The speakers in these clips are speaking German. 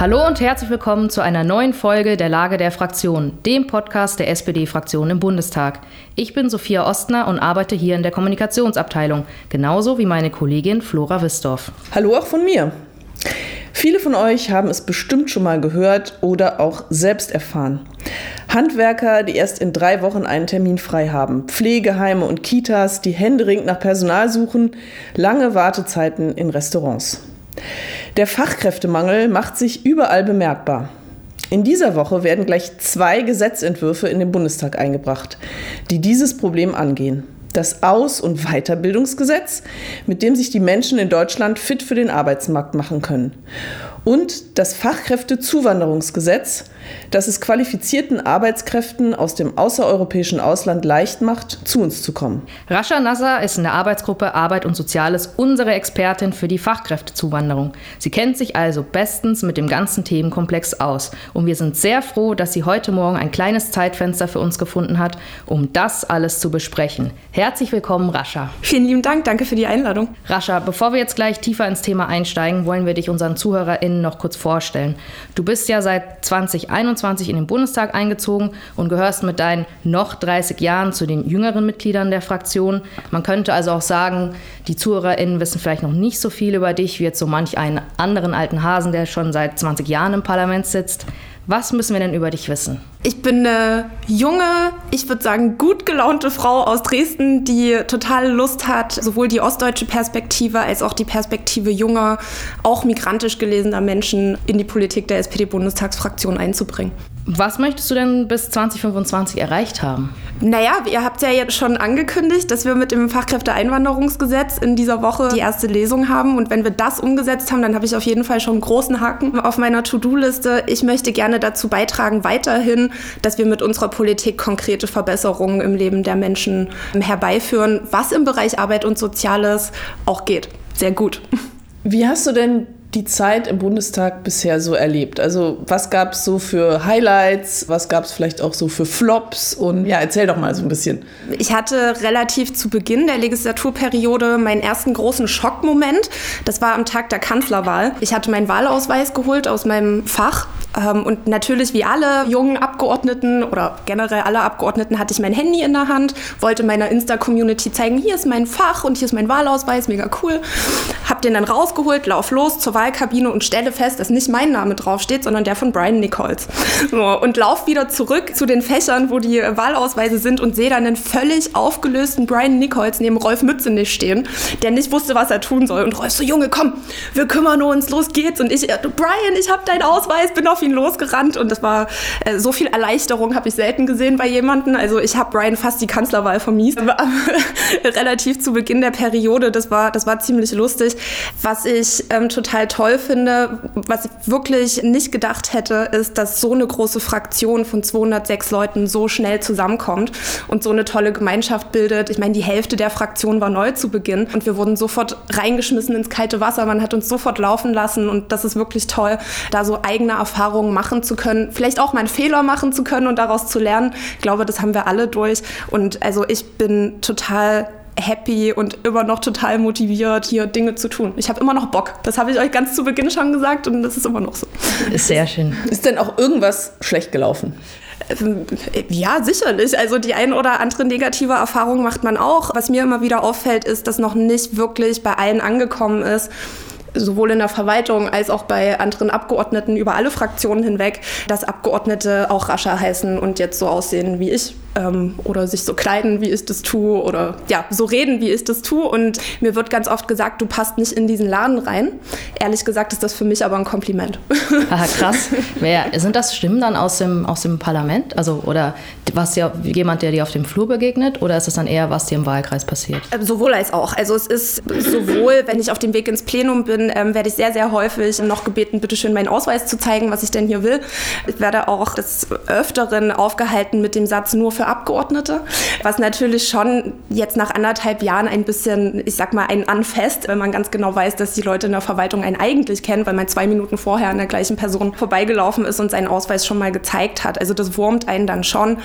Hallo und herzlich willkommen zu einer neuen Folge der Lage der Fraktion, dem Podcast der SPD-Fraktion im Bundestag. Ich bin Sophia Ostner und arbeite hier in der Kommunikationsabteilung, genauso wie meine Kollegin Flora Wisdorf. Hallo auch von mir. Viele von euch haben es bestimmt schon mal gehört oder auch selbst erfahren. Handwerker, die erst in drei Wochen einen Termin frei haben, Pflegeheime und Kitas, die händeringend nach Personal suchen, lange Wartezeiten in Restaurants. Der Fachkräftemangel macht sich überall bemerkbar. In dieser Woche werden gleich zwei Gesetzentwürfe in den Bundestag eingebracht, die dieses Problem angehen. Das Aus- und Weiterbildungsgesetz, mit dem sich die Menschen in Deutschland fit für den Arbeitsmarkt machen können. Und das Fachkräftezuwanderungsgesetz, das es qualifizierten Arbeitskräften aus dem außereuropäischen Ausland leicht macht, zu uns zu kommen. Rascha Nasser ist in der Arbeitsgruppe Arbeit und Soziales unsere Expertin für die Fachkräftezuwanderung. Sie kennt sich also bestens mit dem ganzen Themenkomplex aus. Und wir sind sehr froh, dass sie heute Morgen ein kleines Zeitfenster für uns gefunden hat, um das alles zu besprechen. Herzlich willkommen, Rascha. Vielen lieben Dank, danke für die Einladung. Rascha, bevor wir jetzt gleich tiefer ins Thema einsteigen, wollen wir dich unseren ZuhörerInnen noch kurz vorstellen. Du bist ja seit 2021 2021 in den Bundestag eingezogen und gehörst mit deinen noch 30 Jahren zu den jüngeren Mitgliedern der Fraktion. Man könnte also auch sagen, die ZuhörerInnen wissen vielleicht noch nicht so viel über dich wie jetzt so manch einen anderen alten Hasen, der schon seit 20 Jahren im Parlament sitzt. Was müssen wir denn über dich wissen? Ich bin eine junge, ich würde sagen gut gelaunte Frau aus Dresden, die total Lust hat, sowohl die ostdeutsche Perspektive als auch die Perspektive junger, auch migrantisch gelesener Menschen in die Politik der SPD-Bundestagsfraktion einzubringen. Was möchtest du denn bis 2025 erreicht haben? Naja, ihr habt ja jetzt schon angekündigt, dass wir mit dem Fachkräfteeinwanderungsgesetz in dieser Woche die erste Lesung haben. Und wenn wir das umgesetzt haben, dann habe ich auf jeden Fall schon einen großen Haken auf meiner To-Do-Liste. Ich möchte gerne dazu beitragen, weiterhin, dass wir mit unserer Politik konkrete Verbesserungen im Leben der Menschen herbeiführen, was im Bereich Arbeit und Soziales auch geht. Sehr gut. Wie hast du denn die Zeit im Bundestag bisher so erlebt? Also was gab es so für Highlights? Was gab es vielleicht auch so für Flops? Und ja, erzähl doch mal so ein bisschen. Ich hatte relativ zu Beginn der Legislaturperiode meinen ersten großen Schockmoment. Das war am Tag der Kanzlerwahl. Ich hatte meinen Wahlausweis geholt aus meinem Fach ähm, und natürlich wie alle jungen Abgeordneten oder generell alle Abgeordneten hatte ich mein Handy in der Hand, wollte meiner Insta-Community zeigen, hier ist mein Fach und hier ist mein Wahlausweis, mega cool. Hab den dann rausgeholt, lauf los zur Wahlkabine und stelle fest, dass nicht mein Name draufsteht, sondern der von Brian Nichols. So, und lauf wieder zurück zu den Fächern, wo die Wahlausweise sind und sehe dann einen völlig aufgelösten Brian Nichols neben Rolf Mützenich stehen, der nicht wusste, was er tun soll. Und Rolf so, Junge, komm, wir kümmern uns, los geht's. Und ich, Brian, ich hab deinen Ausweis, bin auf auf ihn losgerannt und das war äh, so viel Erleichterung habe ich selten gesehen bei jemandem. Also ich habe Brian fast die Kanzlerwahl vermiest. relativ zu Beginn der Periode, das war, das war ziemlich lustig. Was ich ähm, total toll finde, was ich wirklich nicht gedacht hätte, ist, dass so eine große Fraktion von 206 Leuten so schnell zusammenkommt und so eine tolle Gemeinschaft bildet. Ich meine, die Hälfte der Fraktion war neu zu Beginn und wir wurden sofort reingeschmissen ins kalte Wasser. Man hat uns sofort laufen lassen und das ist wirklich toll, da so eigene Erfahrungen machen zu können, vielleicht auch mal einen Fehler machen zu können und daraus zu lernen. Ich glaube, das haben wir alle durch. Und also ich bin total happy und immer noch total motiviert, hier Dinge zu tun. Ich habe immer noch Bock. Das habe ich euch ganz zu Beginn schon gesagt und das ist immer noch so. Ist sehr schön. Ist denn auch irgendwas schlecht gelaufen? Ähm, ja, sicherlich. Also die ein oder andere negative Erfahrung macht man auch. Was mir immer wieder auffällt, ist, dass noch nicht wirklich bei allen angekommen ist, sowohl in der Verwaltung als auch bei anderen Abgeordneten über alle Fraktionen hinweg, dass Abgeordnete auch rascher heißen und jetzt so aussehen wie ich ähm, oder sich so kleiden, wie ich das tue oder ja, so reden, wie ich das tue. Und mir wird ganz oft gesagt, du passt nicht in diesen Laden rein. Ehrlich gesagt ist das für mich aber ein Kompliment. Aha, krass. Wer, sind das Stimmen dann aus dem, aus dem Parlament? Also, oder was ja jemand, der dir auf dem Flur begegnet? Oder ist es dann eher, was dir im Wahlkreis passiert? Ähm, sowohl als auch. Also es ist sowohl, wenn ich auf dem Weg ins Plenum bin, ähm, werde ich sehr, sehr häufig noch gebeten, bitte schön meinen Ausweis zu zeigen, was ich denn hier will. Ich werde auch des Öfteren aufgehalten mit dem Satz, nur für Abgeordnete, was natürlich schon jetzt nach anderthalb Jahren ein bisschen, ich sag mal, ein Anfest, wenn man ganz genau weiß, dass die Leute in der Verwaltung einen eigentlich kennen, weil man zwei Minuten vorher an der gleichen Person vorbeigelaufen ist und seinen Ausweis schon mal gezeigt hat. Also das wurmt einen dann schon.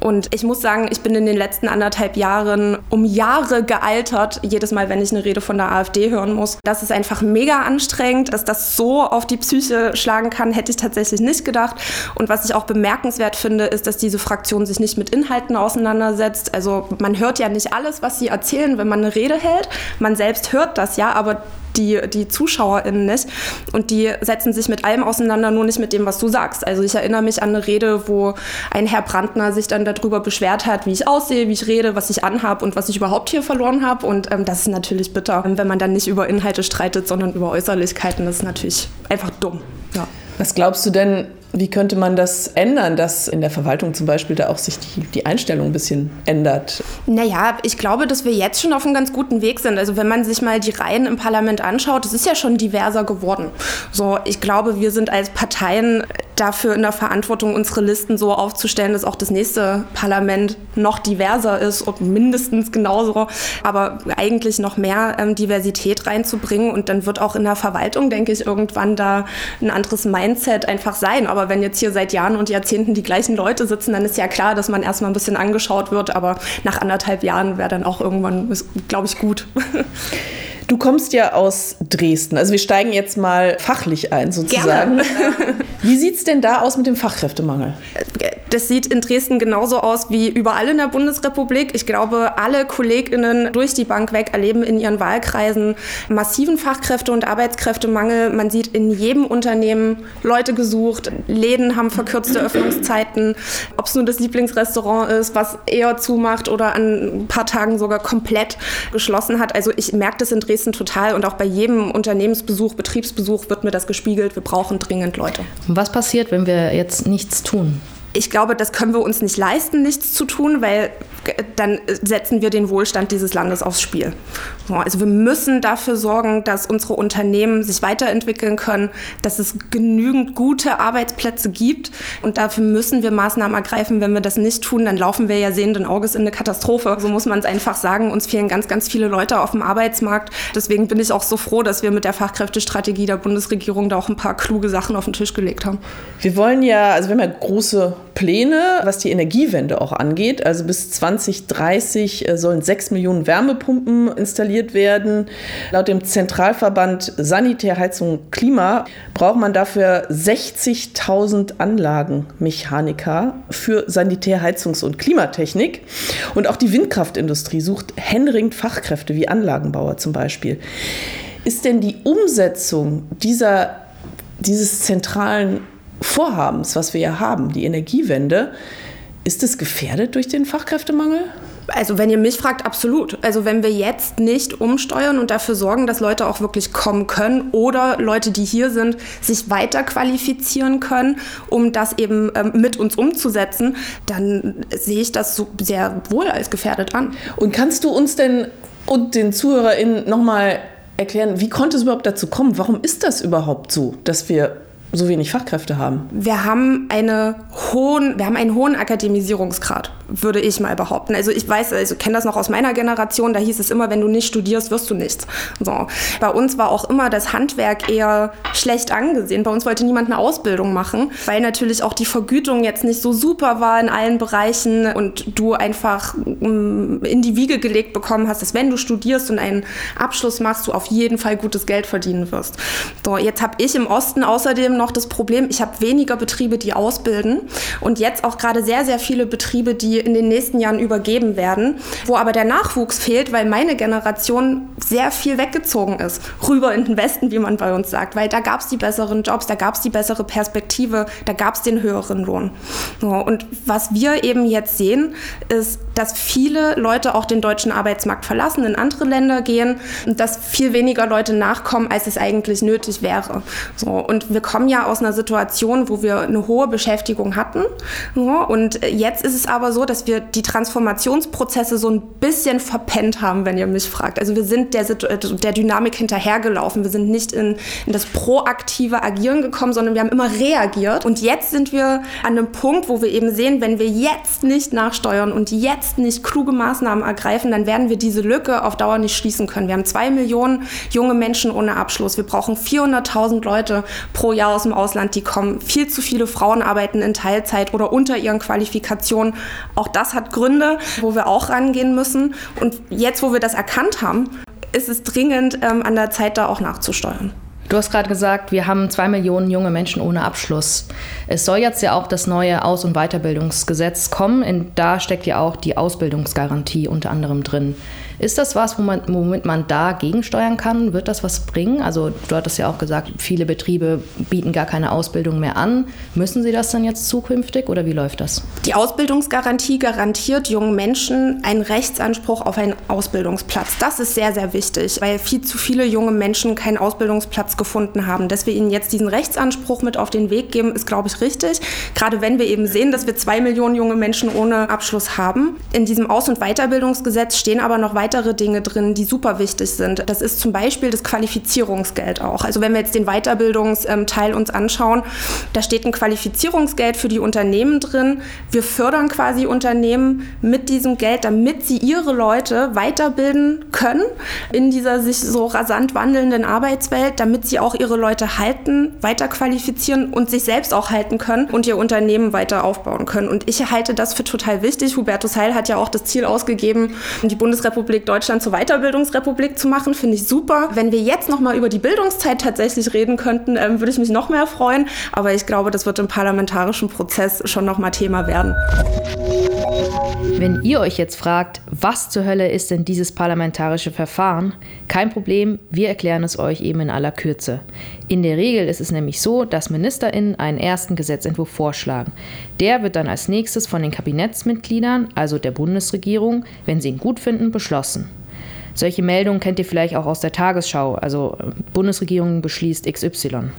Und ich muss sagen, ich bin in den letzten anderthalb Jahren um Jahre gealtert, jedes Mal, wenn ich eine Rede von der AfD hören muss. Das ist einfach mega anstrengend, dass das so auf die Psyche schlagen kann, hätte ich tatsächlich nicht gedacht. Und was ich auch bemerkenswert finde, ist, dass diese Fraktion sich nicht mit Inhalten auseinandersetzt. Also man hört ja nicht alles, was sie erzählen, wenn man eine Rede hält. Man selbst hört das ja, aber die, die ZuschauerInnen nicht. Und die setzen sich mit allem auseinander, nur nicht mit dem, was du sagst. Also ich erinnere mich an eine Rede, wo ein Herr Brandner sich dann darüber beschwert hat, wie ich aussehe, wie ich rede, was ich anhabe und was ich überhaupt hier verloren habe. Und ähm, das ist natürlich bitter, wenn man dann nicht über Inhalte streitet, sondern über Äußerlichkeiten. Das ist natürlich einfach dumm. Ja. Was glaubst du denn, wie könnte man das ändern, dass in der Verwaltung zum Beispiel da auch sich die, die Einstellung ein bisschen ändert? Naja, ich glaube, dass wir jetzt schon auf einem ganz guten Weg sind. Also wenn man sich mal die Reihen im Parlament anschaut, es ist ja schon diverser geworden. So, ich glaube, wir sind als Parteien dafür in der Verantwortung, unsere Listen so aufzustellen, dass auch das nächste Parlament noch diverser ist und mindestens genauso, aber eigentlich noch mehr ähm, Diversität reinzubringen. Und dann wird auch in der Verwaltung, denke ich, irgendwann da ein anderes Mindset einfach sein. Aber wenn jetzt hier seit Jahren und Jahrzehnten die gleichen Leute sitzen, dann ist ja klar, dass man erstmal ein bisschen angeschaut wird. Aber nach anderthalb Jahren wäre dann auch irgendwann, glaube ich, gut. Du kommst ja aus Dresden. Also wir steigen jetzt mal fachlich ein sozusagen. Gerne. Wie sieht es denn da aus mit dem Fachkräftemangel? Das sieht in Dresden genauso aus wie überall in der Bundesrepublik. Ich glaube, alle KollegInnen durch die Bank weg erleben in ihren Wahlkreisen massiven Fachkräfte- und Arbeitskräftemangel. Man sieht in jedem Unternehmen Leute gesucht. Läden haben verkürzte Öffnungszeiten. Ob es nur das Lieblingsrestaurant ist, was eher zumacht oder an ein paar Tagen sogar komplett geschlossen hat. Also ich merke das in Dresden Dresden total und auch bei jedem Unternehmensbesuch, Betriebsbesuch wird mir das gespiegelt. Wir brauchen dringend Leute. Was passiert, wenn wir jetzt nichts tun? Ich glaube, das können wir uns nicht leisten, nichts zu tun, weil dann setzen wir den Wohlstand dieses Landes aufs Spiel. Also wir müssen dafür sorgen, dass unsere Unternehmen sich weiterentwickeln können, dass es genügend gute Arbeitsplätze gibt und dafür müssen wir Maßnahmen ergreifen. Wenn wir das nicht tun, dann laufen wir ja sehenden Auges in eine Katastrophe. So muss man es einfach sagen. Uns fehlen ganz, ganz viele Leute auf dem Arbeitsmarkt. Deswegen bin ich auch so froh, dass wir mit der Fachkräftestrategie der Bundesregierung da auch ein paar kluge Sachen auf den Tisch gelegt haben. Wir wollen ja, also wir haben ja große Pläne, was die Energiewende auch angeht. Also bis 2030 äh, sollen sechs Millionen Wärmepumpen installiert werden. Laut dem Zentralverband Sanitär, Heizung, Klima braucht man dafür 60.000 Anlagenmechaniker für Sanitär, Heizungs- und Klimatechnik. Und auch die Windkraftindustrie sucht händeringend Fachkräfte wie Anlagenbauer zum Beispiel. Ist denn die Umsetzung dieser, dieses zentralen Vorhabens, was wir ja haben, die Energiewende, ist es gefährdet durch den Fachkräftemangel? Also wenn ihr mich fragt, absolut. Also wenn wir jetzt nicht umsteuern und dafür sorgen, dass Leute auch wirklich kommen können oder Leute, die hier sind, sich weiter qualifizieren können, um das eben ähm, mit uns umzusetzen, dann sehe ich das so sehr wohl als gefährdet an. Und kannst du uns denn und den ZuhörerInnen nochmal erklären, wie konnte es überhaupt dazu kommen? Warum ist das überhaupt so, dass wir so wenig Fachkräfte haben? Wir haben, eine hohen, wir haben einen hohen Akademisierungsgrad, würde ich mal behaupten. Also ich weiß, also kenne das noch aus meiner Generation, da hieß es immer, wenn du nicht studierst, wirst du nichts. So. Bei uns war auch immer das Handwerk eher schlecht angesehen. Bei uns wollte niemand eine Ausbildung machen, weil natürlich auch die Vergütung jetzt nicht so super war in allen Bereichen und du einfach mm, in die Wiege gelegt bekommen hast, dass wenn du studierst und einen Abschluss machst, du auf jeden Fall gutes Geld verdienen wirst. So, jetzt habe ich im Osten außerdem noch noch das Problem, ich habe weniger Betriebe, die ausbilden und jetzt auch gerade sehr, sehr viele Betriebe, die in den nächsten Jahren übergeben werden, wo aber der Nachwuchs fehlt, weil meine Generation sehr viel weggezogen ist, rüber in den Westen, wie man bei uns sagt, weil da gab es die besseren Jobs, da gab es die bessere Perspektive, da gab es den höheren Lohn. Und was wir eben jetzt sehen, ist, dass viele Leute auch den deutschen Arbeitsmarkt verlassen, in andere Länder gehen und dass viel weniger Leute nachkommen, als es eigentlich nötig wäre. So, und wir kommen ja ja aus einer Situation, wo wir eine hohe Beschäftigung hatten. Und jetzt ist es aber so, dass wir die Transformationsprozesse so ein bisschen verpennt haben, wenn ihr mich fragt. Also wir sind der, der Dynamik hinterhergelaufen. Wir sind nicht in, in das proaktive Agieren gekommen, sondern wir haben immer reagiert. Und jetzt sind wir an einem Punkt, wo wir eben sehen, wenn wir jetzt nicht nachsteuern und jetzt nicht kluge Maßnahmen ergreifen, dann werden wir diese Lücke auf Dauer nicht schließen können. Wir haben zwei Millionen junge Menschen ohne Abschluss. Wir brauchen 400.000 Leute pro Jahr aus dem Ausland, die kommen. Viel zu viele Frauen arbeiten in Teilzeit oder unter ihren Qualifikationen. Auch das hat Gründe, wo wir auch rangehen müssen. Und jetzt, wo wir das erkannt haben, ist es dringend ähm, an der Zeit, da auch nachzusteuern. Du hast gerade gesagt, wir haben zwei Millionen junge Menschen ohne Abschluss. Es soll jetzt ja auch das neue Aus- und Weiterbildungsgesetz kommen. Da steckt ja auch die Ausbildungsgarantie unter anderem drin. Ist das was, womit man da gegensteuern kann? Wird das was bringen? Also du hattest ja auch gesagt, viele Betriebe bieten gar keine Ausbildung mehr an. Müssen sie das dann jetzt zukünftig oder wie läuft das? Die Ausbildungsgarantie garantiert jungen Menschen einen Rechtsanspruch auf einen Ausbildungsplatz. Das ist sehr, sehr wichtig, weil viel zu viele junge Menschen keinen Ausbildungsplatz gefunden haben. Dass wir ihnen jetzt diesen Rechtsanspruch mit auf den Weg geben, ist, glaube ich, richtig. Gerade wenn wir eben sehen, dass wir zwei Millionen junge Menschen ohne Abschluss haben. In diesem Aus- und Weiterbildungsgesetz stehen aber noch weitere weitere Dinge drin, die super wichtig sind. Das ist zum Beispiel das Qualifizierungsgeld auch. Also wenn wir jetzt den Weiterbildungsteil uns anschauen, da steht ein Qualifizierungsgeld für die Unternehmen drin. Wir fördern quasi Unternehmen mit diesem Geld, damit sie ihre Leute weiterbilden können in dieser sich so rasant wandelnden Arbeitswelt, damit sie auch ihre Leute halten, weiter qualifizieren und sich selbst auch halten können und ihr Unternehmen weiter aufbauen können. Und ich halte das für total wichtig. Hubertus Heil hat ja auch das Ziel ausgegeben, die Bundesrepublik Republik Deutschland zur Weiterbildungsrepublik zu machen, finde ich super. Wenn wir jetzt noch mal über die Bildungszeit tatsächlich reden könnten, ähm, würde ich mich noch mehr freuen. Aber ich glaube, das wird im parlamentarischen Prozess schon noch mal Thema werden. Wenn ihr euch jetzt fragt, was zur Hölle ist denn dieses parlamentarische Verfahren, kein Problem, wir erklären es euch eben in aller Kürze. In der Regel ist es nämlich so, dass MinisterInnen einen ersten Gesetzentwurf vorschlagen. Der wird dann als nächstes von den Kabinettsmitgliedern, also der Bundesregierung, wenn sie ihn gut finden, beschlossen. Solche Meldungen kennt ihr vielleicht auch aus der Tagesschau, also Bundesregierung beschließt XY.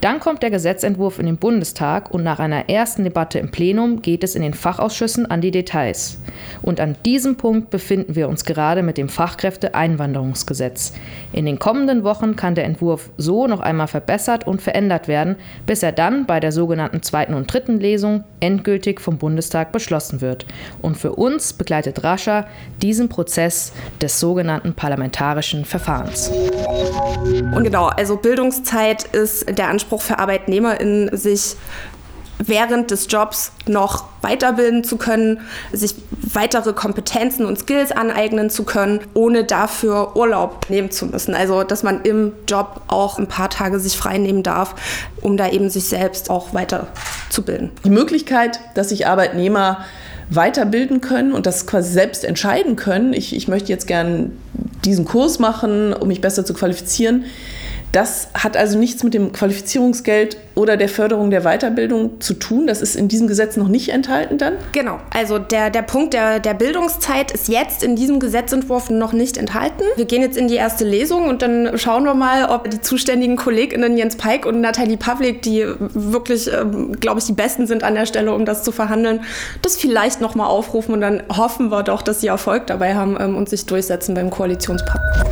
Dann kommt der Gesetzentwurf in den Bundestag und nach einer ersten Debatte im Plenum geht es in den Fachausschüssen an die Details. Und an diesem Punkt befinden wir uns gerade mit dem Fachkräfteeinwanderungsgesetz. In den kommenden Wochen kann der Entwurf so noch einmal verbessert und verändert werden, bis er dann bei der sogenannten zweiten und dritten Lesung endgültig vom Bundestag beschlossen wird. Und für uns begleitet Rascha diesen Prozess des sogenannten parlamentarischen Verfahrens. Und genau, also Bildungszeit ist der Anspruch Anspruch für ArbeitnehmerInnen, sich während des Jobs noch weiterbilden zu können, sich weitere Kompetenzen und Skills aneignen zu können, ohne dafür Urlaub nehmen zu müssen. Also, dass man im Job auch ein paar Tage sich frei nehmen darf, um da eben sich selbst auch weiterzubilden. Die Möglichkeit, dass sich Arbeitnehmer weiterbilden können und das quasi selbst entscheiden können, ich, ich möchte jetzt gern diesen Kurs machen, um mich besser zu qualifizieren, das hat also nichts mit dem Qualifizierungsgeld oder der Förderung der Weiterbildung zu tun. Das ist in diesem Gesetz noch nicht enthalten dann? Genau. Also der, der Punkt der, der Bildungszeit ist jetzt in diesem Gesetzentwurf noch nicht enthalten. Wir gehen jetzt in die erste Lesung und dann schauen wir mal, ob die zuständigen KollegInnen Jens Peik und Nathalie Pavlik, die wirklich, ähm, glaube ich, die Besten sind an der Stelle, um das zu verhandeln, das vielleicht nochmal aufrufen und dann hoffen wir doch, dass sie Erfolg dabei haben ähm, und sich durchsetzen beim Koalitionspartner.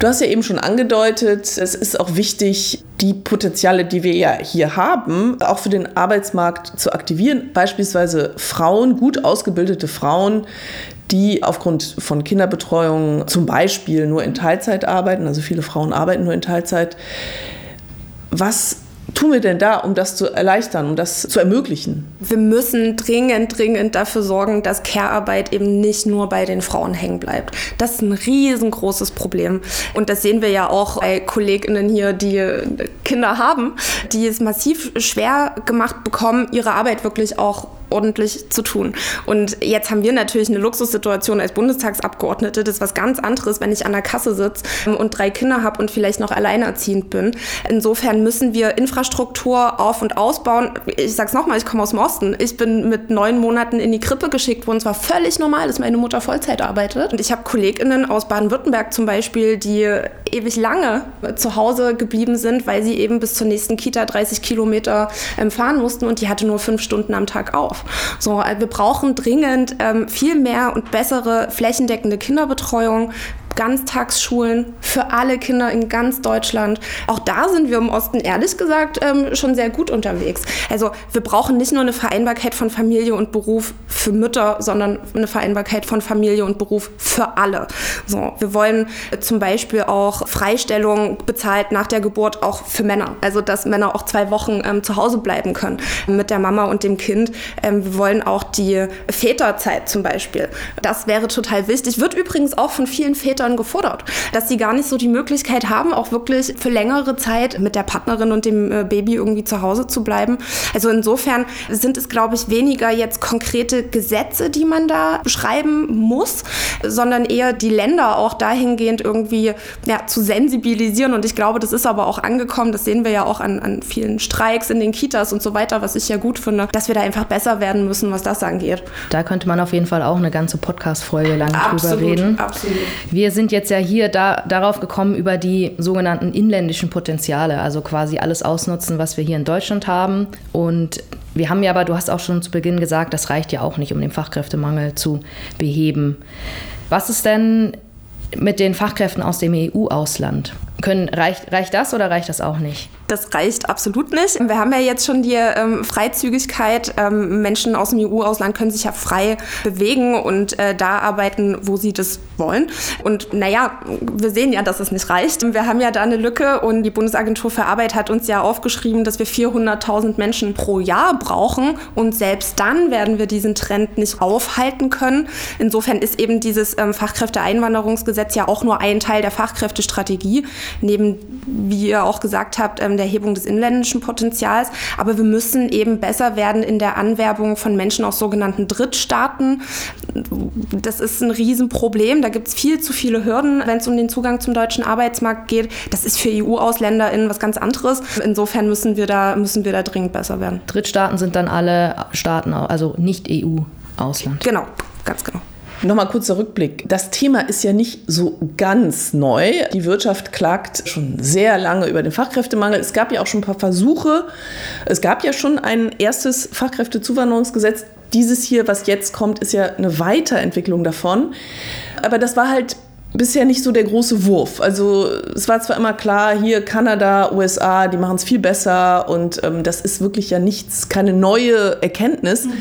Du hast ja eben schon angedeutet, es ist auch wichtig, die Potenziale, die wir ja hier haben, auch für den Arbeitsmarkt zu aktivieren. Beispielsweise Frauen, gut ausgebildete Frauen, die aufgrund von Kinderbetreuung zum Beispiel nur in Teilzeit arbeiten. Also viele Frauen arbeiten nur in Teilzeit. Was tun wir denn da, um das zu erleichtern, um das zu ermöglichen? Wir müssen dringend, dringend dafür sorgen, dass Care-Arbeit eben nicht nur bei den Frauen hängen bleibt. Das ist ein riesengroßes Problem. Und das sehen wir ja auch bei KollegInnen hier, die Kinder haben, die es massiv schwer gemacht bekommen, ihre Arbeit wirklich auch ordentlich zu tun. Und jetzt haben wir natürlich eine Luxussituation als Bundestagsabgeordnete. Das ist was ganz anderes, wenn ich an der Kasse sitze und drei Kinder habe und vielleicht noch alleinerziehend bin. Insofern müssen wir Infrastruktur auf- und ausbauen. Ich sage es nochmal, ich komme aus dem Osten. Ich bin mit neun Monaten in die Krippe geschickt worden. Es war völlig normal, dass meine Mutter Vollzeit arbeitet. Und ich habe KollegInnen aus Baden-Württemberg zum Beispiel, die ewig lange zu Hause geblieben sind, weil sie eben bis zur nächsten Kita 30 Kilometer ähm, fahren mussten und die hatte nur fünf Stunden am Tag auf. So, äh, wir brauchen dringend ähm, viel mehr und bessere flächendeckende Kinderbetreuung. Ganztagsschulen für alle Kinder in ganz Deutschland. Auch da sind wir im Osten ehrlich gesagt ähm, schon sehr gut unterwegs. Also wir brauchen nicht nur eine Vereinbarkeit von Familie und Beruf für Mütter, sondern eine Vereinbarkeit von Familie und Beruf für alle. So, wir wollen zum Beispiel auch Freistellung bezahlt nach der Geburt auch für Männer. Also dass Männer auch zwei Wochen ähm, zu Hause bleiben können mit der Mama und dem Kind. Ähm, wir wollen auch die Väterzeit zum Beispiel. Das wäre total wichtig. Wird übrigens auch von vielen Vätern Eltern gefordert, dass sie gar nicht so die Möglichkeit haben, auch wirklich für längere Zeit mit der Partnerin und dem äh, Baby irgendwie zu Hause zu bleiben. Also insofern sind es, glaube ich, weniger jetzt konkrete Gesetze, die man da beschreiben muss, sondern eher die Länder auch dahingehend irgendwie ja, zu sensibilisieren. Und ich glaube, das ist aber auch angekommen. Das sehen wir ja auch an, an vielen Streiks in den Kitas und so weiter, was ich ja gut finde, dass wir da einfach besser werden müssen, was das angeht. Da könnte man auf jeden Fall auch eine ganze Podcast-Folge lang absolut, drüber reden. Absolut. Wir wir sind jetzt ja hier da, darauf gekommen über die sogenannten inländischen Potenziale, also quasi alles ausnutzen, was wir hier in Deutschland haben. Und wir haben ja aber, du hast auch schon zu Beginn gesagt, das reicht ja auch nicht, um den Fachkräftemangel zu beheben. Was ist denn mit den Fachkräften aus dem EU-Ausland? reicht, reicht das oder reicht das auch nicht? Das reicht absolut nicht. Wir haben ja jetzt schon die ähm, Freizügigkeit. Ähm, Menschen aus dem EU-Ausland können sich ja frei bewegen und äh, da arbeiten, wo sie das wollen. Und naja, wir sehen ja, dass es nicht reicht. Wir haben ja da eine Lücke und die Bundesagentur für Arbeit hat uns ja aufgeschrieben, dass wir 400.000 Menschen pro Jahr brauchen. Und selbst dann werden wir diesen Trend nicht aufhalten können. Insofern ist eben dieses ähm, Fachkräfteeinwanderungsgesetz ja auch nur ein Teil der Fachkräftestrategie, neben, wie ihr auch gesagt habt, ähm, der Erhebung des inländischen Potenzials. Aber wir müssen eben besser werden in der Anwerbung von Menschen aus sogenannten Drittstaaten. Das ist ein Riesenproblem. Da gibt es viel zu viele Hürden, wenn es um den Zugang zum deutschen Arbeitsmarkt geht. Das ist für EU-AusländerInnen was ganz anderes. Insofern müssen wir, da, müssen wir da dringend besser werden. Drittstaaten sind dann alle Staaten, also nicht EU-Ausland. Genau, ganz genau. Nochmal kurzer Rückblick. Das Thema ist ja nicht so ganz neu. Die Wirtschaft klagt schon sehr lange über den Fachkräftemangel. Es gab ja auch schon ein paar Versuche. Es gab ja schon ein erstes Fachkräftezuwanderungsgesetz. Dieses hier, was jetzt kommt, ist ja eine Weiterentwicklung davon. Aber das war halt bisher nicht so der große Wurf. Also es war zwar immer klar, hier Kanada, USA, die machen es viel besser und ähm, das ist wirklich ja nichts, keine neue Erkenntnis. Mhm.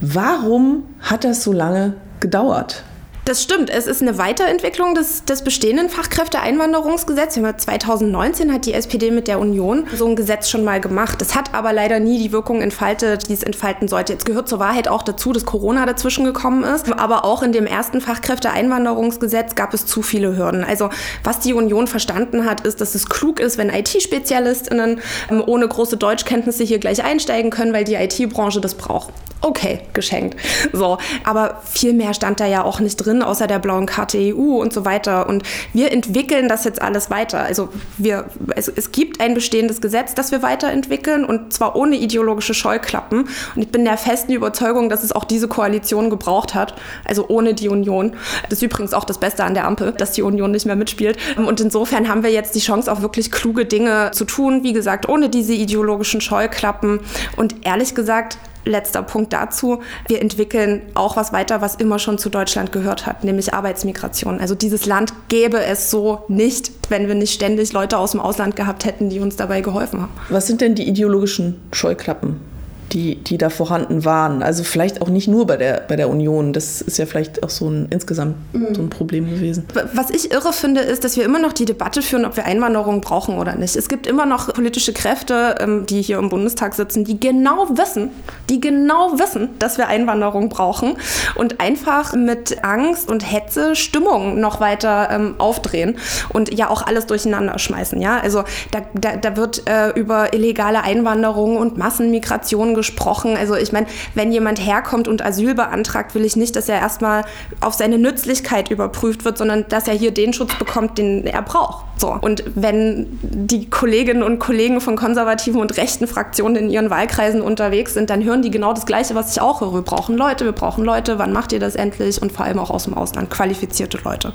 Warum hat das so lange gedauert. Das stimmt. Es ist eine Weiterentwicklung des, des bestehenden Fachkräfteeinwanderungsgesetzes. 2019 hat die SPD mit der Union so ein Gesetz schon mal gemacht. Es hat aber leider nie die Wirkung entfaltet, die es entfalten sollte. Jetzt gehört zur Wahrheit auch dazu, dass Corona dazwischen gekommen ist. Aber auch in dem ersten Fachkräfteeinwanderungsgesetz gab es zu viele Hürden. Also was die Union verstanden hat, ist, dass es klug ist, wenn IT-SpezialistInnen ähm, ohne große Deutschkenntnisse hier gleich einsteigen können, weil die IT-Branche das braucht okay, geschenkt. So, aber viel mehr stand da ja auch nicht drin, außer der blauen Karte EU und so weiter. Und wir entwickeln das jetzt alles weiter. Also wir, es, es gibt ein bestehendes Gesetz, das wir weiterentwickeln und zwar ohne ideologische Scheuklappen. Und ich bin der festen Überzeugung, dass es auch diese Koalition gebraucht hat, also ohne die Union. Das ist übrigens auch das Beste an der Ampel, dass die Union nicht mehr mitspielt. Und insofern haben wir jetzt die Chance, auch wirklich kluge Dinge zu tun. Wie gesagt, ohne diese ideologischen Scheuklappen. Und ehrlich gesagt, letzter Punkt dazu. Wir entwickeln auch was weiter, was immer schon zu Deutschland gehört hat, nämlich Arbeitsmigration. Also dieses Land gäbe es so nicht, wenn wir nicht ständig Leute aus dem Ausland gehabt hätten, die uns dabei geholfen haben. Was sind denn die ideologischen Scheuklappen? Die, die da vorhanden waren. Also vielleicht auch nicht nur bei der, bei der Union. Das ist ja vielleicht auch so ein insgesamt so ein Problem gewesen. Was ich irre finde, ist, dass wir immer noch die Debatte führen, ob wir Einwanderung brauchen oder nicht. Es gibt immer noch politische Kräfte, ähm, die hier im Bundestag sitzen, die genau wissen, die genau wissen, dass wir Einwanderung brauchen und einfach mit Angst und Hetze Stimmung noch weiter ähm, aufdrehen und ja auch alles durcheinander schmeißen. Ja? Also da, da, da wird äh, über illegale Einwanderung und Massenmigration gesprochen. Also ich meine, wenn jemand herkommt und Asyl beantragt, will ich nicht, dass er erstmal auf seine Nützlichkeit überprüft wird, sondern dass er hier den Schutz bekommt, den er braucht. So. Und wenn die Kolleginnen und Kollegen von konservativen und rechten Fraktionen in ihren Wahlkreisen unterwegs sind, dann hören die genau das Gleiche, was ich auch höre. Wir brauchen Leute, wir brauchen Leute, wann macht ihr das endlich? Und vor allem auch aus dem Ausland, qualifizierte Leute.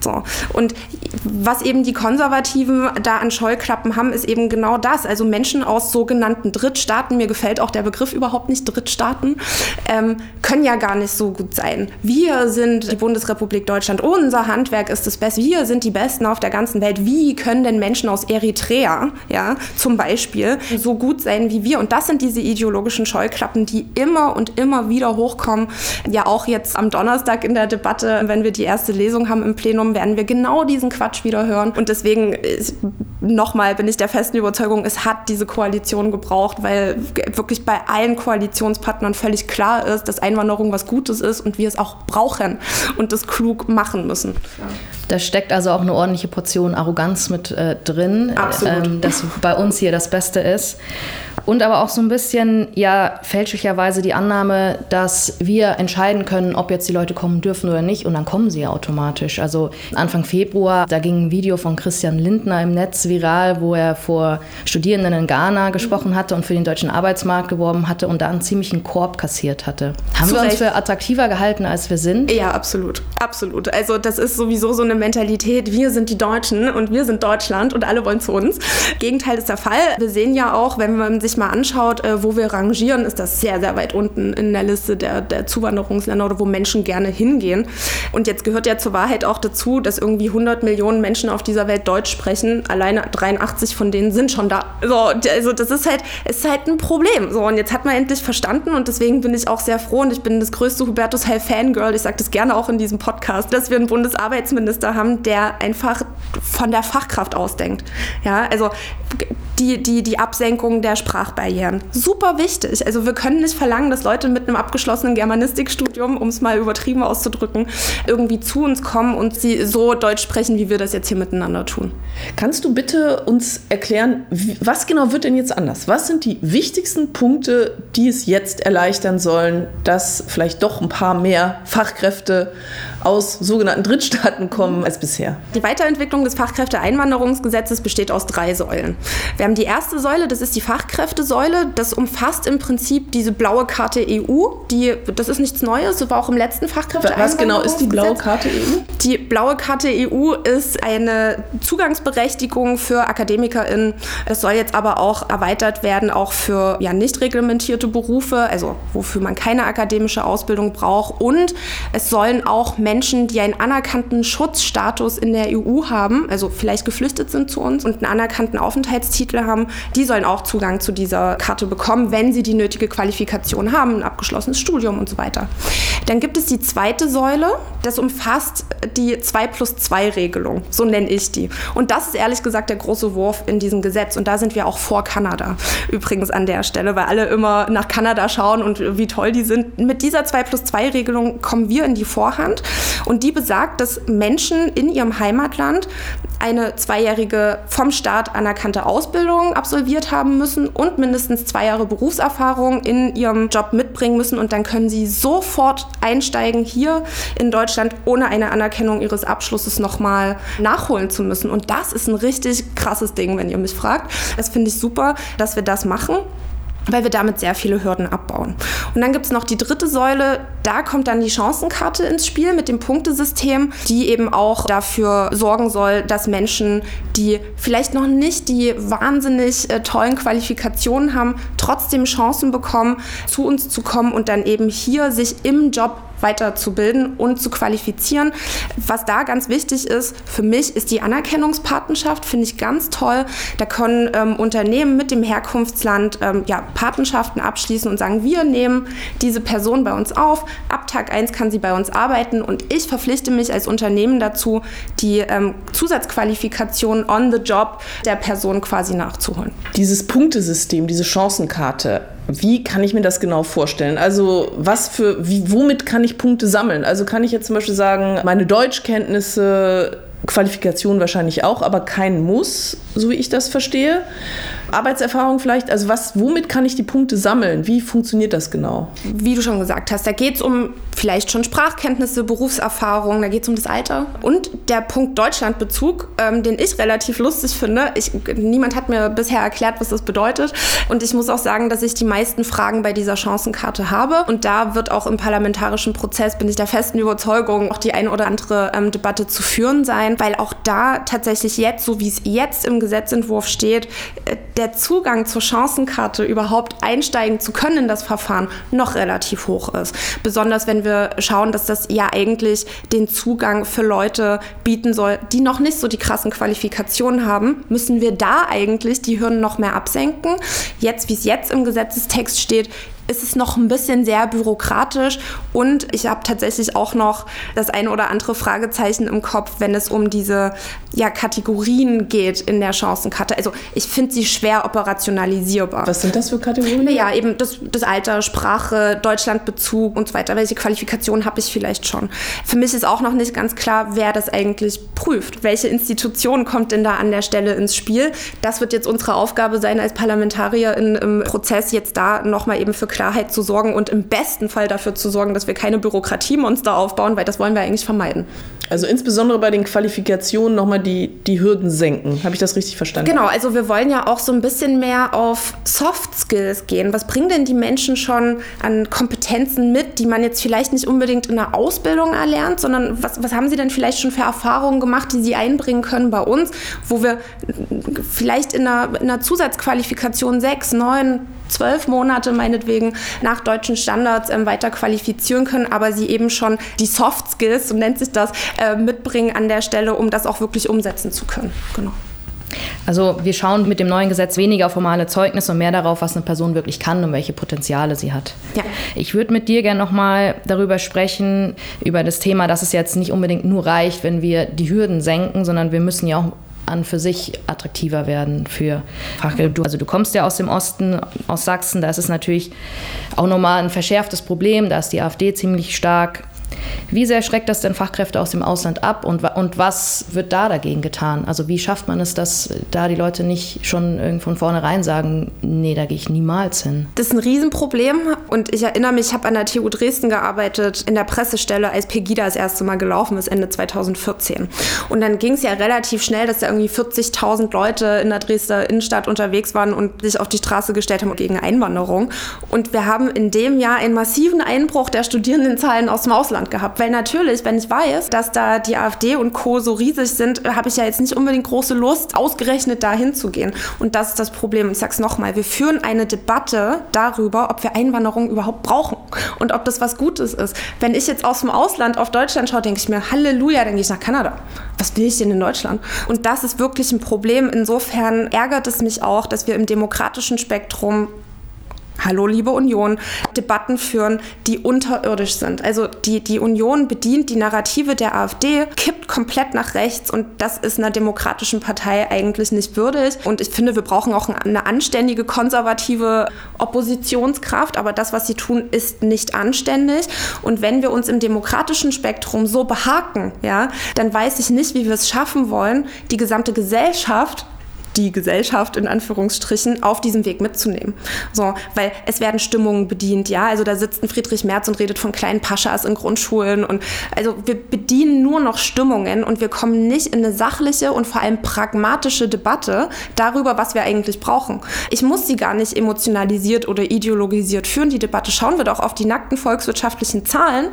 So. Und was eben die Konservativen da an Scheuklappen haben, ist eben genau das. Also Menschen aus sogenannten Drittstaaten, mir gefällt auch der Begriff überhaupt nicht Drittstaaten, ähm, können ja gar nicht so gut sein. Wir sind die Bundesrepublik Deutschland, unser Handwerk ist das Beste, wir sind die Besten auf der ganzen Welt. Wie können denn Menschen aus Eritrea, ja, zum Beispiel, so gut sein wie wir? Und das sind diese ideologischen Scheuklappen, die immer und immer wieder hochkommen. Ja, auch jetzt am Donnerstag in der Debatte, wenn wir die erste Lesung haben im Plenum, werden wir genau diesen Quatsch wieder hören. Und deswegen nochmal bin ich der festen Überzeugung, es hat diese Koalition gebraucht, weil wirklich bei allen Koalitionspartnern völlig klar ist, dass Einwanderung was Gutes ist und wir es auch brauchen und das klug machen müssen. Da steckt also auch eine ordentliche Portion Arroganz mit äh, drin, ähm, dass bei uns hier das Beste ist. Und aber auch so ein bisschen, ja, fälschlicherweise die Annahme, dass wir entscheiden können, ob jetzt die Leute kommen dürfen oder nicht. Und dann kommen sie ja automatisch. Also Anfang Februar, da ging ein Video von Christian Lindner im Netz viral, wo er vor Studierenden in Ghana gesprochen hatte und für den deutschen Arbeitsmarkt geworben hatte und da einen ziemlichen Korb kassiert hatte. Haben wir uns für attraktiver gehalten, als wir sind? Ja, absolut. Absolut. Also das ist sowieso so eine Mentalität, wir sind die Deutschen und wir sind Deutschland und alle wollen zu uns. Gegenteil ist der Fall. Wir sehen ja auch, wenn man sich mal anschaut, äh, wo wir rangieren, ist das sehr, sehr weit unten in der Liste der, der Zuwanderungsländer oder wo Menschen gerne hingehen. Und jetzt gehört ja zur Wahrheit auch dazu, dass irgendwie 100 Millionen Menschen auf dieser Welt Deutsch sprechen. Alleine 83 von denen sind schon da. So, also das ist halt, ist halt ein Problem. So, und jetzt hat man endlich verstanden und deswegen bin ich auch sehr froh und ich bin das größte Hubertus Heil Fangirl. Ich sage das gerne auch in diesem Podcast, dass wir einen Bundesarbeitsminister haben, der einfach von der Fachkraft ausdenkt. Ja, also die, die, die Absenkung der Sprachbarrieren. Super wichtig. Also wir können nicht verlangen, dass Leute mit einem abgeschlossenen Germanistikstudium, um es mal übertrieben auszudrücken, irgendwie zu uns kommen und sie so Deutsch sprechen, wie wir das jetzt hier miteinander tun. Kannst du bitte uns erklären, was genau wird denn jetzt anders? Was sind die wichtigsten Punkte, die es jetzt erleichtern sollen, dass vielleicht doch ein paar mehr Fachkräfte aus sogenannten Drittstaaten kommen als bisher? Die Weiterentwicklung des Fachkräfteeinwanderungsgesetzes besteht aus drei Säulen. Wir haben die erste Säule, das ist die Fachkräftesäule. Das umfasst im Prinzip diese blaue Karte EU. Die, das ist nichts Neues, das war auch im letzten Fachkräfteeinwanderungsgesetz. Was genau ist die blaue Karte EU? Die blaue Karte EU ist eine Zugangsberechtigung für AkademikerInnen. Es soll jetzt aber auch erweitert werden, auch für ja, nicht reglementierte Berufe, also wofür man keine akademische Ausbildung braucht. Und es sollen auch Menschen, die einen anerkannten Schutzstatus in der EU haben, also vielleicht geflüchtet sind zu uns und einen anerkannten Aufenthaltstitel haben, die sollen auch Zugang zu dieser Karte bekommen, wenn sie die nötige Qualifikation haben, ein abgeschlossenes Studium und so weiter. Dann gibt es die zweite Säule, das umfasst die 2 plus 2 Regelung, so nenne ich die. Und das ist ehrlich gesagt der große Wurf in diesem Gesetz. Und da sind wir auch vor Kanada übrigens an der Stelle, weil alle immer nach Kanada schauen und wie toll die sind. Mit dieser 2 plus 2 Regelung kommen wir in die Vorhand und die besagt, dass Menschen in ihrem Heimatland eine zweijährige vom Staat anerkannte Ausbildung absolviert haben müssen und mindestens zwei Jahre Berufserfahrung in ihrem Job mitbringen müssen und dann können sie sofort einsteigen hier in Deutschland, ohne eine Anerkennung ihres Abschlusses nochmal nachholen zu müssen. Und das ist ein richtig krasses Ding, wenn ihr mich fragt. Das finde ich super, dass wir das machen weil wir damit sehr viele Hürden abbauen. Und dann gibt es noch die dritte Säule, da kommt dann die Chancenkarte ins Spiel mit dem Punktesystem, die eben auch dafür sorgen soll, dass Menschen, die vielleicht noch nicht die wahnsinnig äh, tollen Qualifikationen haben, trotzdem Chancen bekommen, zu uns zu kommen und dann eben hier sich im Job weiterzubilden und zu qualifizieren. Was da ganz wichtig ist, für mich ist die Anerkennungspatenschaft, finde ich ganz toll. Da können ähm, Unternehmen mit dem Herkunftsland ähm, ja, Patenschaften abschließen und sagen, wir nehmen diese Person bei uns auf. Ab Tag 1 kann sie bei uns arbeiten und ich verpflichte mich als Unternehmen dazu, die ähm, Zusatzqualifikation on the job der Person quasi nachzuholen. Dieses Punktesystem, diese Chancenkarte, wie kann ich mir das genau vorstellen? Also, was für, wie, womit kann ich Punkte sammeln? Also, kann ich jetzt zum Beispiel sagen, meine Deutschkenntnisse, Qualifikation wahrscheinlich auch, aber kein Muss, so wie ich das verstehe. Arbeitserfahrung vielleicht, also was, womit kann ich die Punkte sammeln? Wie funktioniert das genau? Wie du schon gesagt hast, da geht es um vielleicht schon Sprachkenntnisse, Berufserfahrung, da geht es um das Alter. Und der Punkt Deutschlandbezug, ähm, den ich relativ lustig finde. Ich, niemand hat mir bisher erklärt, was das bedeutet. Und ich muss auch sagen, dass ich die meisten Fragen bei dieser Chancenkarte habe. Und da wird auch im parlamentarischen Prozess, bin ich der festen Überzeugung, auch die eine oder andere ähm, Debatte zu führen sein, weil auch da tatsächlich jetzt, so wie es jetzt im Gesetzentwurf steht, äh, der Zugang zur Chancenkarte überhaupt einsteigen zu können in das Verfahren noch relativ hoch ist. Besonders wenn wir schauen, dass das ja eigentlich den Zugang für Leute bieten soll, die noch nicht so die krassen Qualifikationen haben, müssen wir da eigentlich die Hürden noch mehr absenken. Jetzt, wie es jetzt im Gesetzestext steht, ist es noch ein bisschen sehr bürokratisch und ich habe tatsächlich auch noch das eine oder andere Fragezeichen im Kopf, wenn es um diese ja, Kategorien geht in der Chancenkarte. Also ich finde sie schwer operationalisierbar. Was sind das für Kategorien? Ja, eben das, das Alter, Sprache, Deutschlandbezug und so weiter. Welche Qualifikation habe ich vielleicht schon? Für mich ist auch noch nicht ganz klar, wer das eigentlich prüft. Welche Institution kommt denn da an der Stelle ins Spiel? Das wird jetzt unsere Aufgabe sein als Parlamentarier in, im Prozess jetzt da nochmal eben für Klarheit zu sorgen und im besten Fall dafür zu sorgen, dass wir keine Bürokratiemonster aufbauen, weil das wollen wir eigentlich vermeiden. Also insbesondere bei den Qualifikationen nochmal die, die Hürden senken. Habe ich das richtig verstanden? Genau, also wir wollen ja auch so ein bisschen mehr auf Soft Skills gehen. Was bringen denn die Menschen schon an Kompetenzen mit, die man jetzt vielleicht nicht unbedingt in der Ausbildung erlernt, sondern was, was haben sie denn vielleicht schon für Erfahrungen gemacht, die sie einbringen können bei uns, wo wir vielleicht in einer, in einer Zusatzqualifikation sechs, neun, zwölf Monate meinetwegen nach deutschen Standards ähm, weiter qualifizieren können, aber sie eben schon die Soft Skills, so nennt sich das, äh, mitbringen an der Stelle, um das auch wirklich umsetzen zu können. Genau. Also wir schauen mit dem neuen Gesetz weniger auf formale Zeugnisse und mehr darauf, was eine Person wirklich kann und welche Potenziale sie hat. Ja. Ich würde mit dir gerne nochmal darüber sprechen, über das Thema, dass es jetzt nicht unbedingt nur reicht, wenn wir die Hürden senken, sondern wir müssen ja auch an für sich attraktiver werden für Fachkräfte. Also du kommst ja aus dem Osten, aus Sachsen, da ist es natürlich auch nochmal ein verschärftes Problem, da ist die AfD ziemlich stark wie sehr schreckt das denn Fachkräfte aus dem Ausland ab und, und was wird da dagegen getan? Also wie schafft man es, dass da die Leute nicht schon von vornherein sagen, nee, da gehe ich niemals hin? Das ist ein Riesenproblem und ich erinnere mich, ich habe an der TU Dresden gearbeitet, in der Pressestelle, als Pegida das erste Mal gelaufen ist, Ende 2014. Und dann ging es ja relativ schnell, dass da irgendwie 40.000 Leute in der Dresdner Innenstadt unterwegs waren und sich auf die Straße gestellt haben gegen Einwanderung. Und wir haben in dem Jahr einen massiven Einbruch der Studierendenzahlen aus dem Ausland gehabt. Weil natürlich, wenn ich weiß, dass da die AfD und Co. so riesig sind, habe ich ja jetzt nicht unbedingt große Lust, ausgerechnet dahin zu gehen. Und das ist das Problem. Ich sage es nochmal, wir führen eine Debatte darüber, ob wir Einwanderung überhaupt brauchen und ob das was Gutes ist. Wenn ich jetzt aus dem Ausland auf Deutschland schaue, denke ich mir, Halleluja, dann gehe ich nach Kanada. Was will ich denn in Deutschland? Und das ist wirklich ein Problem. Insofern ärgert es mich auch, dass wir im demokratischen Spektrum Hallo, liebe Union, Debatten führen, die unterirdisch sind. Also die, die Union bedient die Narrative der AfD, kippt komplett nach rechts und das ist einer demokratischen Partei eigentlich nicht würdig. Und ich finde, wir brauchen auch eine anständige, konservative Oppositionskraft, aber das, was sie tun, ist nicht anständig. Und wenn wir uns im demokratischen Spektrum so behaken, ja, dann weiß ich nicht, wie wir es schaffen wollen, die gesamte Gesellschaft die Gesellschaft in Anführungsstrichen auf diesem Weg mitzunehmen. So, weil es werden Stimmungen bedient, ja. Also da sitzt ein Friedrich Merz und redet von kleinen Paschas in Grundschulen und also wir bedienen nur noch Stimmungen und wir kommen nicht in eine sachliche und vor allem pragmatische Debatte darüber, was wir eigentlich brauchen. Ich muss sie gar nicht emotionalisiert oder ideologisiert führen, die Debatte. Schauen wir doch auf die nackten volkswirtschaftlichen Zahlen.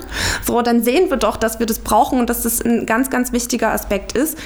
So, dann sehen wir doch, dass wir das brauchen und dass das ein ganz, ganz wichtiger Aspekt ist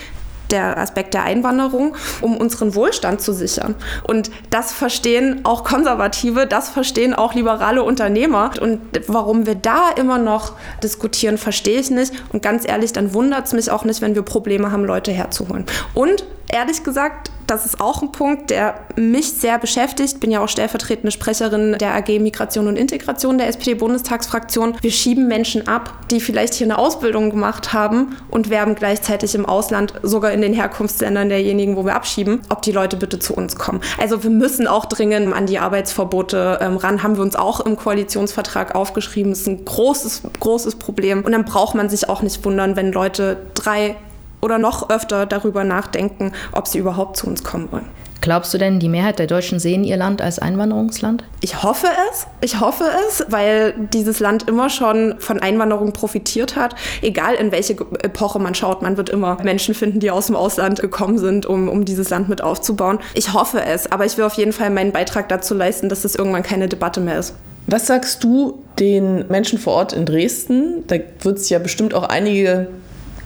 der Aspekt der Einwanderung, um unseren Wohlstand zu sichern. Und das verstehen auch Konservative, das verstehen auch liberale Unternehmer. Und warum wir da immer noch diskutieren, verstehe ich nicht. Und ganz ehrlich, dann wundert es mich auch nicht, wenn wir Probleme haben, Leute herzuholen. Und ehrlich gesagt, das ist auch ein Punkt, der mich sehr beschäftigt. Bin ja auch stellvertretende Sprecherin der AG Migration und Integration der SPD-Bundestagsfraktion. Wir schieben Menschen ab, die vielleicht hier eine Ausbildung gemacht haben und werben gleichzeitig im Ausland, sogar in den Herkunftsländern derjenigen, wo wir abschieben, ob die Leute bitte zu uns kommen. Also wir müssen auch dringend an die Arbeitsverbote ähm, ran, haben wir uns auch im Koalitionsvertrag aufgeschrieben. Das ist ein großes, großes Problem. Und dann braucht man sich auch nicht wundern, wenn Leute drei oder noch öfter darüber nachdenken, ob sie überhaupt zu uns kommen wollen. Glaubst du denn, die Mehrheit der Deutschen sehen ihr Land als Einwanderungsland? Ich hoffe es. Ich hoffe es, weil dieses Land immer schon von Einwanderung profitiert hat. Egal in welche Epoche man schaut, man wird immer Menschen finden, die aus dem Ausland gekommen sind, um, um dieses Land mit aufzubauen. Ich hoffe es, aber ich will auf jeden Fall meinen Beitrag dazu leisten, dass es irgendwann keine Debatte mehr ist. Was sagst du den Menschen vor Ort in Dresden? Da wird es ja bestimmt auch einige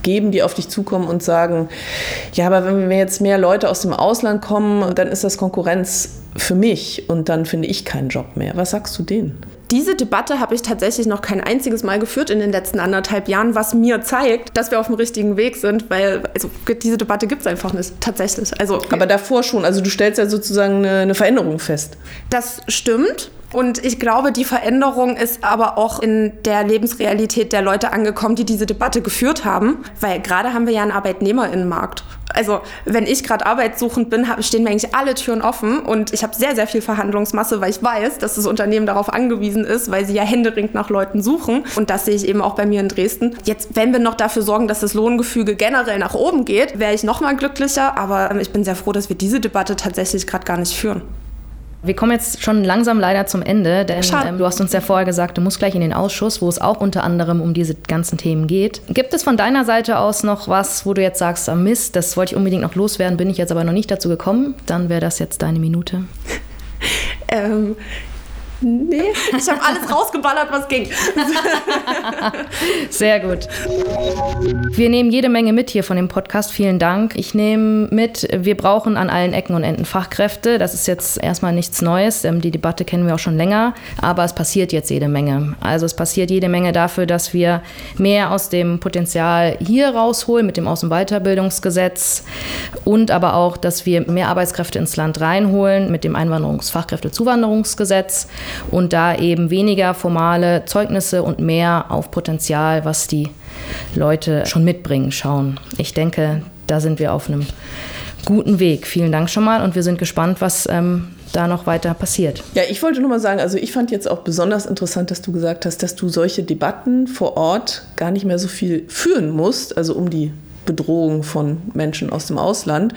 geben, die auf dich zukommen und sagen, ja, aber wenn mir jetzt mehr Leute aus dem Ausland kommen, dann ist das Konkurrenz für mich und dann finde ich keinen Job mehr. Was sagst du denen? Diese Debatte habe ich tatsächlich noch kein einziges Mal geführt in den letzten anderthalb Jahren, was mir zeigt, dass wir auf dem richtigen Weg sind, weil also, diese Debatte gibt es einfach nicht, tatsächlich. Also, Aber davor schon, also du stellst ja sozusagen eine, eine Veränderung fest. Das stimmt. Und ich glaube, die Veränderung ist aber auch in der Lebensrealität der Leute angekommen, die diese Debatte geführt haben. Weil gerade haben wir ja einen Arbeitnehmerinnenmarkt. Also wenn ich gerade arbeitssuchend bin, stehen mir eigentlich alle Türen offen und ich habe sehr, sehr viel Verhandlungsmasse, weil ich weiß, dass das Unternehmen darauf angewiesen ist, weil sie ja händeringend nach Leuten suchen. Und das sehe ich eben auch bei mir in Dresden. Jetzt, wenn wir noch dafür sorgen, dass das Lohngefüge generell nach oben geht, wäre ich noch mal glücklicher. Aber ich bin sehr froh, dass wir diese Debatte tatsächlich gerade gar nicht führen. Wir kommen jetzt schon langsam leider zum Ende, denn ähm, du hast uns ja vorher gesagt, du musst gleich in den Ausschuss, wo es auch unter anderem um diese ganzen Themen geht. Gibt es von deiner Seite aus noch was, wo du jetzt sagst, ah, Mist, das wollte ich unbedingt noch loswerden, bin ich jetzt aber noch nicht dazu gekommen? Dann wäre das jetzt deine Minute. ähm, Nee, ich habe alles rausgeballert, was ging. Sehr gut. Wir nehmen jede Menge mit hier von dem Podcast. Vielen Dank. Ich nehme mit, wir brauchen an allen Ecken und Enden Fachkräfte. Das ist jetzt erstmal nichts Neues. Ähm, die Debatte kennen wir auch schon länger. Aber es passiert jetzt jede Menge. Also es passiert jede Menge dafür, dass wir mehr aus dem Potenzial hier rausholen mit dem Außen- und Weiterbildungsgesetz und aber auch, dass wir mehr Arbeitskräfte ins Land reinholen mit dem Einwanderungsfachkräftezuwanderungsgesetz und da eben weniger formale Zeugnisse und mehr auf Potenzial, was die Leute schon mitbringen, schauen. Ich denke, da sind wir auf einem guten Weg. Vielen Dank schon mal und wir sind gespannt, was ähm, da noch weiter passiert. Ja, ich wollte nur mal sagen, also ich fand jetzt auch besonders interessant, dass du gesagt hast, dass du solche Debatten vor Ort gar nicht mehr so viel führen musst, also um die Bedrohung von Menschen aus dem Ausland.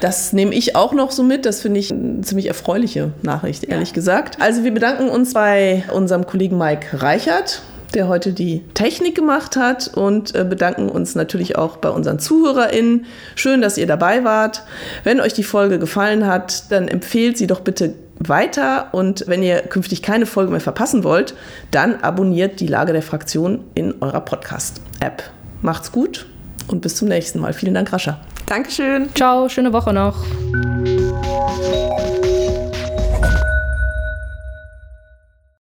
Das nehme ich auch noch so mit. Das finde ich eine ziemlich erfreuliche Nachricht, ehrlich ja. gesagt. Also wir bedanken uns bei unserem Kollegen Mike Reichert der heute die Technik gemacht hat und äh, bedanken uns natürlich auch bei unseren ZuhörerInnen. Schön, dass ihr dabei wart. Wenn euch die Folge gefallen hat, dann empfehlt sie doch bitte weiter und wenn ihr künftig keine Folge mehr verpassen wollt, dann abonniert die Lage der Fraktion in eurer Podcast-App. Macht's gut und bis zum nächsten Mal. Vielen Dank, Rascha. Dankeschön. Ciao, schöne Woche noch.